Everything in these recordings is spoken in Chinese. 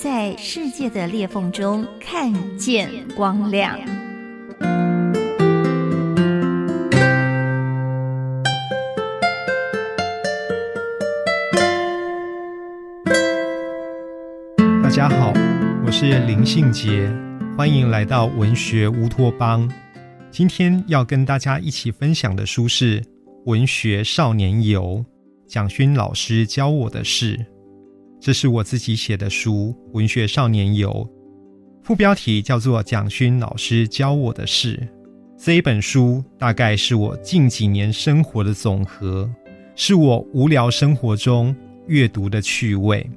在世界的裂缝中看见光亮。大家好，我是林信杰，欢迎来到文学乌托邦。今天要跟大家一起分享的书是《文学少年游》，蒋勋老师教我的事。这是我自己写的书《文学少年游》，副标题叫做“蒋勋老师教我的事”。这一本书大概是我近几年生活的总和，是我无聊生活中阅读的趣味。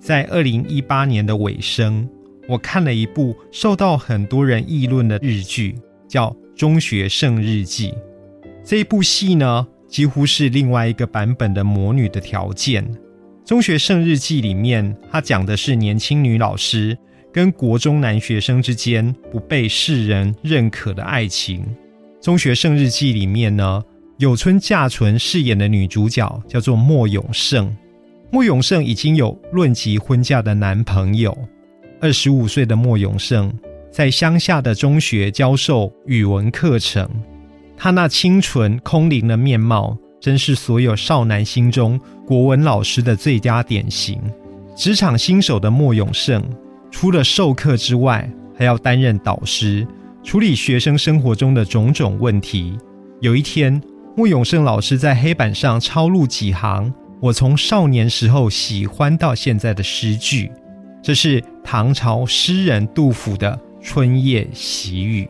在二零一八年的尾声，我看了一部受到很多人议论的日剧，叫《中学圣日记》。这一部戏呢，几乎是另外一个版本的《魔女的条件》。中学生日记里面，他讲的是年轻女老师跟国中男学生之间不被世人认可的爱情。中学生日记里面呢，有村架纯饰演的女主角叫做莫永胜。莫永胜已经有论及婚嫁的男朋友。二十五岁的莫永胜在乡下的中学教授语文课程，他那清纯空灵的面貌。真是所有少男心中国文老师的最佳典型。职场新手的莫永胜，除了授课之外，还要担任导师，处理学生生活中的种种问题。有一天，莫永胜老师在黑板上抄录几行我从少年时候喜欢到现在的诗句，这是唐朝诗人杜甫的《春夜喜雨》。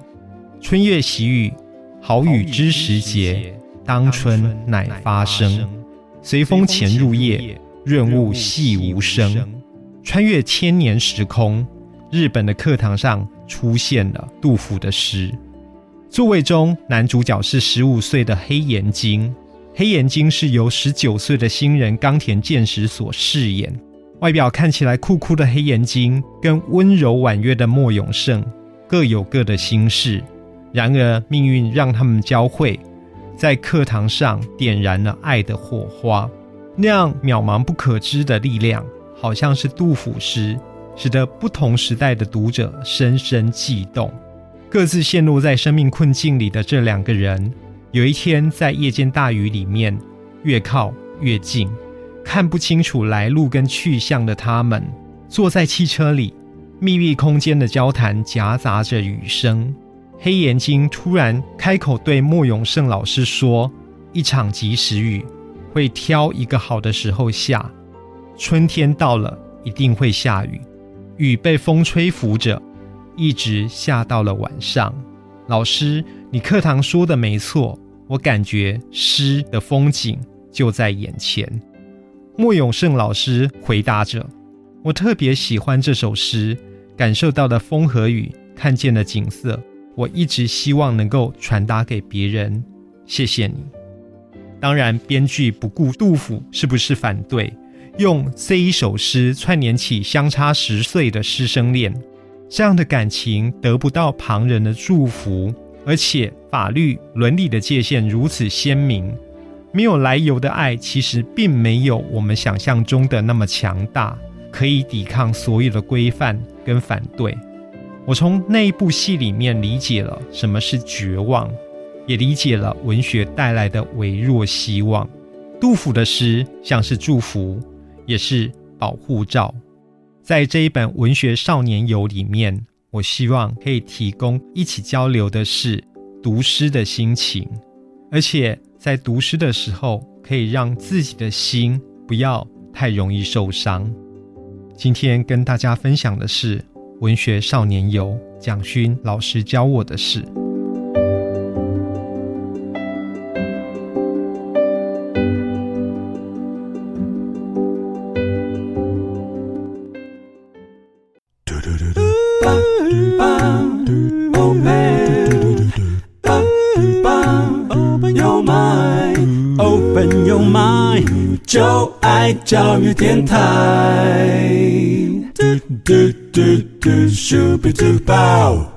春夜喜雨，好雨知时节。当春乃发生，随风潜入夜，润物细无声。穿越千年时空，日本的课堂上出现了杜甫的诗。座位中，男主角是十五岁的黑岩晶。黑岩晶是由十九岁的新人冈田健史所饰演。外表看起来酷酷的黑岩晶，跟温柔婉约的莫永胜各有各的心事。然而，命运让他们交汇。在课堂上点燃了爱的火花，那样渺茫不可知的力量，好像是杜甫诗，使得不同时代的读者深深悸动。各自陷落在生命困境里的这两个人，有一天在夜间大雨里面，越靠越近，看不清楚来路跟去向的他们，坐在汽车里，密闭空间的交谈夹杂着雨声。黑眼睛突然开口对莫永胜老师说：“一场及时雨会挑一个好的时候下，春天到了一定会下雨。雨被风吹拂着，一直下到了晚上。老师，你课堂说的没错，我感觉诗的风景就在眼前。”莫永胜老师回答着：“我特别喜欢这首诗，感受到了风和雨，看见了景色。”我一直希望能够传达给别人，谢谢你。当然，编剧不顾杜甫是不是反对，用这一首诗串联起相差十岁的师生恋，这样的感情得不到旁人的祝福，而且法律伦理的界限如此鲜明，没有来由的爱其实并没有我们想象中的那么强大，可以抵抗所有的规范跟反对。我从那一部戏里面理解了什么是绝望，也理解了文学带来的微弱希望。杜甫的诗像是祝福，也是保护罩。在这一本文学少年游里面，我希望可以提供一起交流的是读诗的心情，而且在读诗的时候，可以让自己的心不要太容易受伤。今天跟大家分享的是。文学少年游，蒋勋老师教我的事。Open your mind，就爱教育电台。do do shooby doo bow.